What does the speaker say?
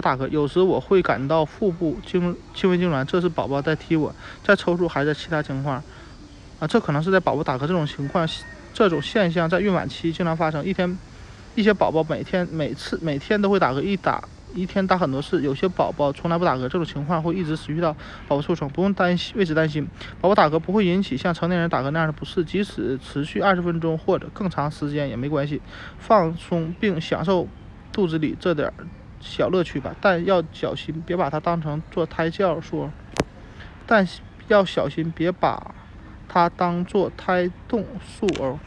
打嗝，有时我会感到腹部痉轻微痉挛，这是宝宝在踢我，在抽搐还是其他情况？啊，这可能是在宝宝打嗝这种情况，这种现象在孕晚期经常发生。一天，一些宝宝每天每次每天都会打嗝，一打一天打很多次。有些宝宝从来不打嗝，这种情况会一直持续到宝宝出生，不用担心为此担心。宝宝打嗝不会引起像成年人打嗝那样的不适，即使持续二十分钟或者更长时间也没关系，放松并享受肚子里这点小乐趣吧。但要小心，别把它当成做胎教说。但要小心，别把。它当做胎动术哦。